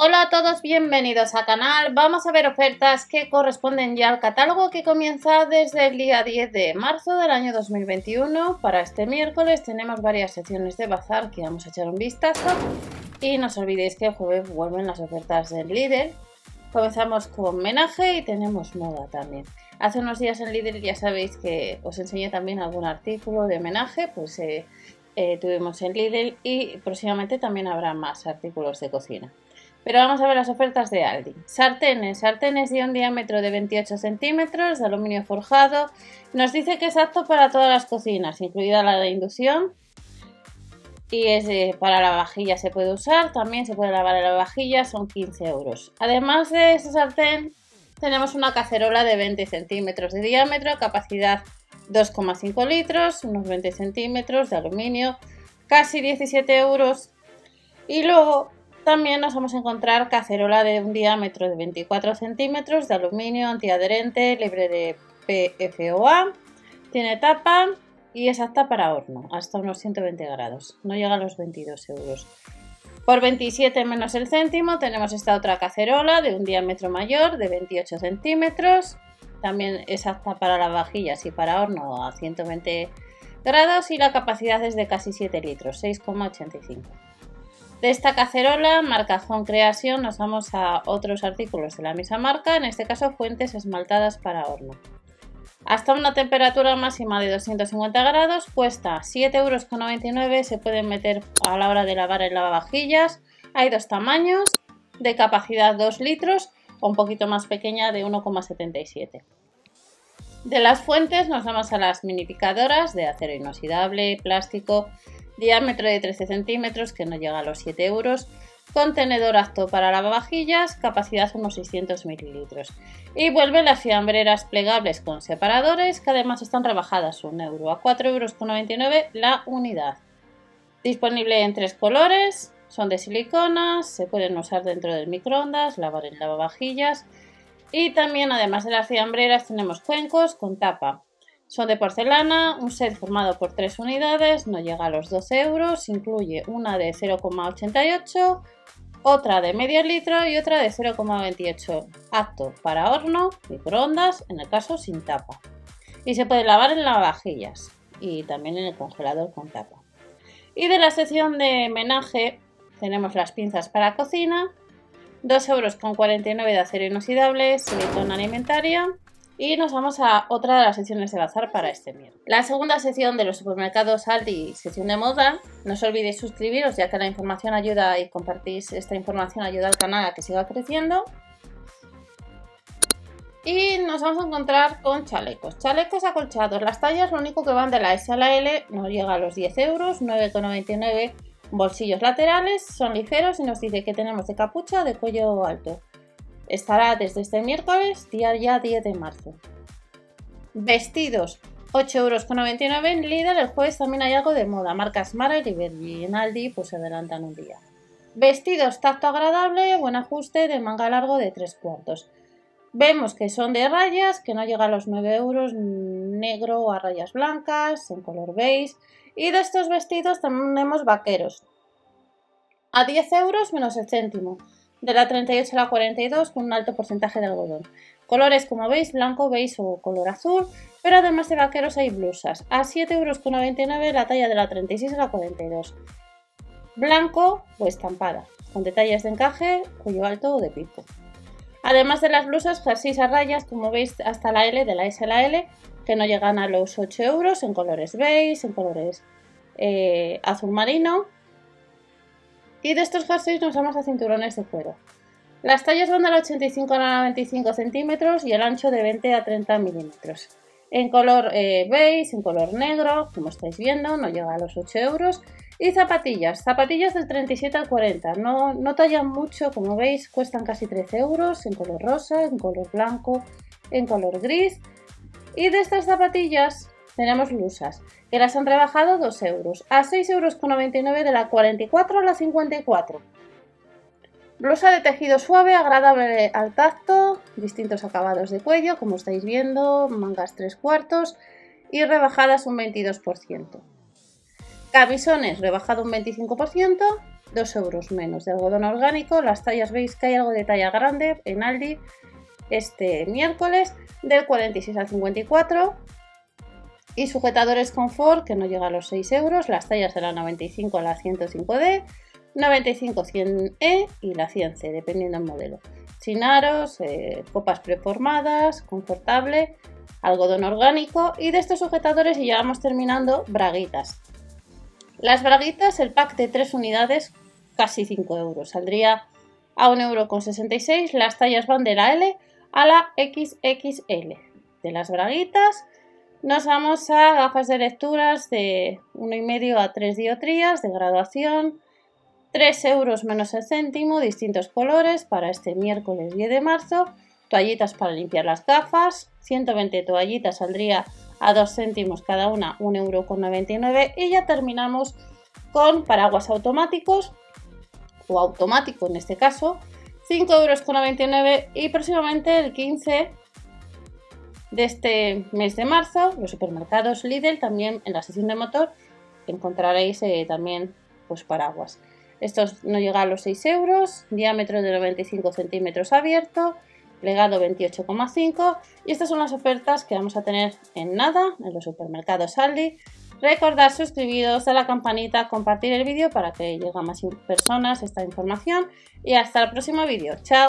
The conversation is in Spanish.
Hola a todos, bienvenidos al canal. Vamos a ver ofertas que corresponden ya al catálogo que comienza desde el día 10 de marzo del año 2021. Para este miércoles tenemos varias secciones de bazar que vamos a echar un vistazo. Y no os olvidéis que el jueves vuelven las ofertas del líder. Comenzamos con menaje y tenemos moda también. Hace unos días en Lidl ya sabéis que os enseñé también algún artículo de menaje, pues eh, eh, tuvimos en Lidl y próximamente también habrá más artículos de cocina. Pero vamos a ver las ofertas de Aldi. Sartenes. Sartenes de un diámetro de 28 centímetros de aluminio forjado. Nos dice que es apto para todas las cocinas, incluida la de inducción. Y es para la vajilla se puede usar. También se puede lavar la vajilla. Son 15 euros. Además de ese sartén, tenemos una cacerola de 20 centímetros de diámetro, capacidad 2,5 litros, unos 20 centímetros de aluminio, casi 17 euros. Y luego también nos vamos a encontrar cacerola de un diámetro de 24 centímetros de aluminio antiadherente, libre de PFOA, tiene tapa y es apta para horno, hasta unos 120 grados, no llega a los 22 euros. Por 27 menos el céntimo tenemos esta otra cacerola de un diámetro mayor de 28 centímetros, también es apta para las vajillas y para horno a 120 grados y la capacidad es de casi 7 litros, 6,85. De esta cacerola, marca Home Creation, nos vamos a otros artículos de la misma marca, en este caso fuentes esmaltadas para horno. Hasta una temperatura máxima de 250 grados cuesta 7,99 euros, se pueden meter a la hora de lavar en lavavajillas. Hay dos tamaños, de capacidad 2 litros o un poquito más pequeña de 1,77. De las fuentes nos vamos a las minificadoras de acero inoxidable, plástico, diámetro de 13 centímetros que no llega a los 7 euros, contenedor apto para lavavajillas, capacidad unos 600 mililitros. Y vuelve las fiambreras plegables con separadores que además están rebajadas un euro a 4,99 euros la unidad. Disponible en tres colores, son de silicona, se pueden usar dentro del microondas, lavar en lavavajillas y también además de las fiambreras tenemos cuencos con tapa son de porcelana, un set formado por tres unidades, no llega a los 12 euros, incluye una de 0,88, otra de medio litro y otra de 0,28, apto para horno, microondas, en el caso sin tapa. Y se puede lavar en lavavajillas y también en el congelador con tapa. Y de la sección de menaje tenemos las pinzas para cocina, 2,49 euros de acero inoxidable, silicona alimentaria, y nos vamos a otra de las secciones de bazar para este miércoles. La segunda sección de los supermercados Aldi, sección de moda. No os olvidéis suscribiros ya que la información ayuda y compartís esta información ayuda al canal a que siga creciendo. Y nos vamos a encontrar con chalecos. Chalecos acolchados. Las tallas lo único que van de la S a la L no llega a los 10 euros, 9,99 bolsillos laterales, son ligeros y nos dice que tenemos de capucha de cuello alto. Estará desde este miércoles, día ya 10 de marzo. Vestidos, 8,99 euros en Lidl. El jueves también hay algo de moda. Marcas Mara y Aldi pues se adelantan un día. Vestidos, tacto agradable, buen ajuste, de manga largo de 3 cuartos. Vemos que son de rayas, que no llega a los 9 euros, negro a rayas blancas, en color beige. Y de estos vestidos tenemos vaqueros. A 10 euros menos el céntimo de la 38 a la 42 con un alto porcentaje de algodón. Colores como veis, blanco, beige o color azul, pero además de vaqueros hay blusas. A 7,99 euros la talla de la 36 a la 42. Blanco o estampada, con detalles de encaje, cuello alto o de pico. Además de las blusas, jerseys a rayas, como veis, hasta la L, de la S a la L, que no llegan a los 8 euros, en colores beige, en colores eh, azul marino y de estos jerseys nos vamos a cinturones de cuero. Las tallas van del 85 a 95 centímetros y el ancho de 20 a 30 milímetros. En color eh, beige, en color negro, como estáis viendo, no llega a los 8 euros. Y zapatillas, zapatillas del 37 al 40, no, no tallan mucho, como veis, cuestan casi 13 euros, en color rosa, en color blanco, en color gris. Y de estas zapatillas tenemos blusas, que las han rebajado 2 euros, a 6,99 euros de la 44 a la 54. Blusa de tejido suave, agradable al tacto, distintos acabados de cuello, como estáis viendo, mangas 3 cuartos y rebajadas un 22%. Camisones rebajado un 25%, 2 euros menos de algodón orgánico. Las tallas veis que hay algo de talla grande en Aldi este miércoles del 46 al 54 y sujetadores confort que no llega a los 6 euros, las tallas de la 95 a la 105D, 95-100E y la 100C, dependiendo del modelo. Sin aros, eh, copas preformadas, confortable, algodón orgánico y de estos sujetadores y ya vamos terminando braguitas. Las braguitas, el pack de 3 unidades, casi 5 euros, saldría a 1,66 euro. Las tallas van de la L a la XXL. De las braguitas nos vamos a gafas de lecturas de 1,5 a 3 diotrías de graduación, 3 euros menos el céntimo, distintos colores para este miércoles 10 de marzo, toallitas para limpiar las gafas, 120 toallitas saldría a 2 céntimos cada una, 1,99 euro y ya terminamos con paraguas automáticos o automático en este caso, 5,99 euros y próximamente el 15 de este mes de marzo, los supermercados Lidl también en la sección de motor encontraréis eh, también pues paraguas. Estos no llega a los 6 euros, diámetro de 95 centímetros abierto, legado 28,5 y estas son las ofertas que vamos a tener en nada en los supermercados Aldi. Recordad suscribiros a la campanita, compartir el vídeo para que llegue a más personas esta información y hasta el próximo vídeo. Chao.